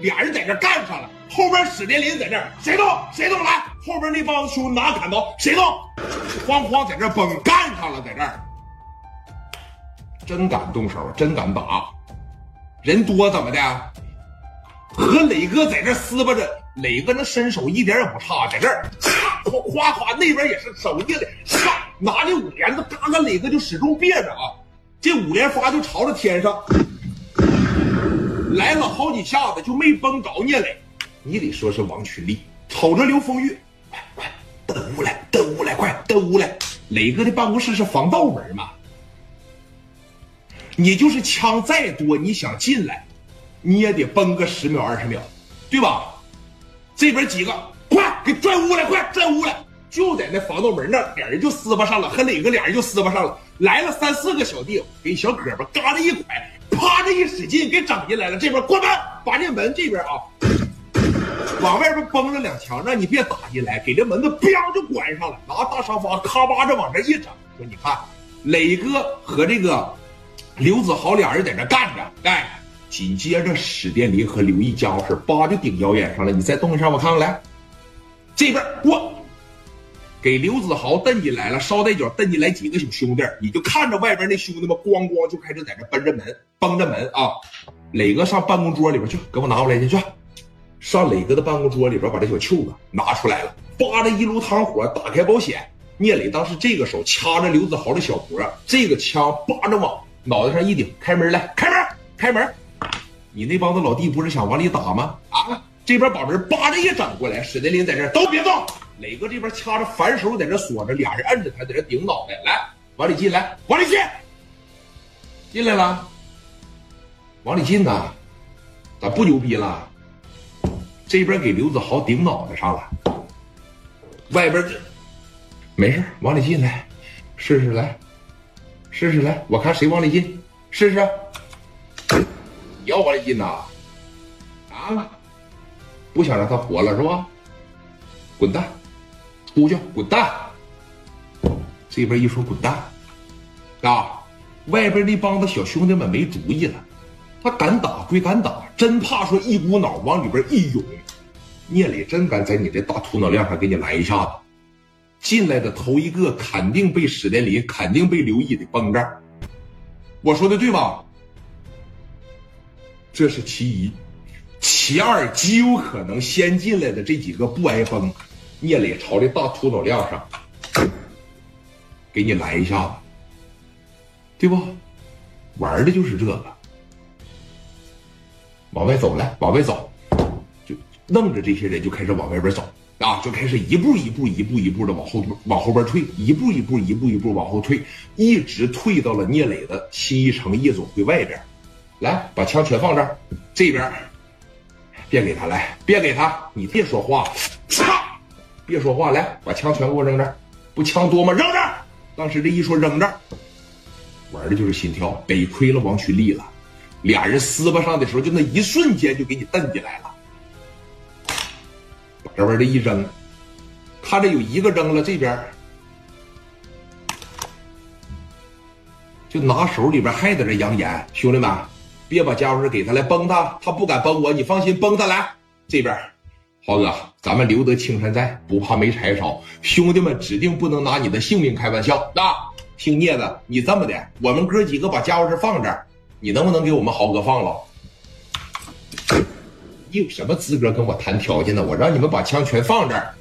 俩人在这干上了。后边史殿林在这，谁动谁动来。后边那帮子兄拿砍刀，谁动？哐哐在这崩干上了，在这儿。真敢动手，真敢打，人多怎么的？和磊哥在这撕巴着，磊哥那身手一点也不差，在这儿咔夸夸，那边也是手劲的，咔拿着五连子，嘎嘎，磊哥就始终别着啊，这五连发就朝着天上来了好几下子，就没崩着聂磊。你得说是王群力，瞅着刘丰玉，快快登屋来，登屋来，快登屋来。磊哥的办公室是防盗门嘛？你就是枪再多，你想进来，你也得崩个十秒二十秒，对吧？这边几个，快给拽屋来，快拽屋来！就在那防盗门那儿，俩人就撕巴上了，和磊哥俩人就撕巴上了。来了三四个小弟，给小胳膊嘎的一拐，啪的一使劲给整进来了。这边关门，把这门这边啊，往外边崩了两枪，让你别打进来，给这门子砰就关上了。拿大沙发咔吧着往这一整，说你看，磊哥和这个。刘子豪俩人在那干着，哎，紧接着史殿林和刘毅家伙事叭就顶腰眼上了。你再动一下，我看看来。这边我给刘子豪蹬进来了，捎带脚蹬进来几个小兄弟，你就看着外边那兄弟们咣咣就开始在这奔着门，崩着门啊！磊哥上办公桌里边去，给我拿过来去去。上磊哥的办公桌里边，把这小袖子拿出来了，扒着一炉汤火，打开保险。聂磊当时这个手掐着刘子豪的小脖，这个枪扒着往。脑袋上一顶，开门来，开门，开门！你那帮子老弟不是想往里打吗？啊！这边把门扒着一整过来，史德林在这都别动。磊哥这边掐着反手在这锁着，俩人摁着他在这顶脑袋，来，往里进来，往里进，进来了，往里进呐！咋不牛逼了？这边给刘子豪顶脑袋上了，外边这没事，往里进来，试试来。试试来，我看谁往里进，试试。你要往里进呐？啊？不想让他活了是吧？滚蛋，出去，滚蛋！这边一说滚蛋，啊，外边那帮子小兄弟们没主意了。他敢打归敢打，真怕说一股脑往里边一涌。聂磊真敢在你这大秃脑亮上给你来一下子。进来的头一个肯定被史殿林，肯定被刘毅给崩这我说的对吧？这是其一，其二极有可能先进来的这几个不挨崩，聂磊朝这大秃脑亮上给你来一下子，对不？玩的就是这个。往外走来，往外走，就弄着这些人就开始往外边走。啊，就开始一步一步、一步一步的往后往后边退，一步一步、一步一步往后退，一直退到了聂磊的新一城夜总会外边。来，把枪全放这儿，这边别给他来，别给他，你别说话，操，别说话，来，把枪全给我扔这儿，不枪多吗？扔这儿。当时这一说扔这儿，玩的就是心跳。得亏了王群力了，俩人撕巴上的时候，就那一瞬间就给你蹬进来了。把这边这一扔，看着有一个扔了，这边就拿手里边还在这扬言：“兄弟们，别把家伙事给他来崩他，他不敢崩我，你放心，崩他来。”这边，豪哥，咱们留得青山在，不怕没柴烧。兄弟们指定不能拿你的性命开玩笑。那姓聂的，你这么的，我们哥几个把家伙事放这儿，你能不能给我们豪哥放了？你有什么资格跟我谈条件呢？我让你们把枪全放这儿，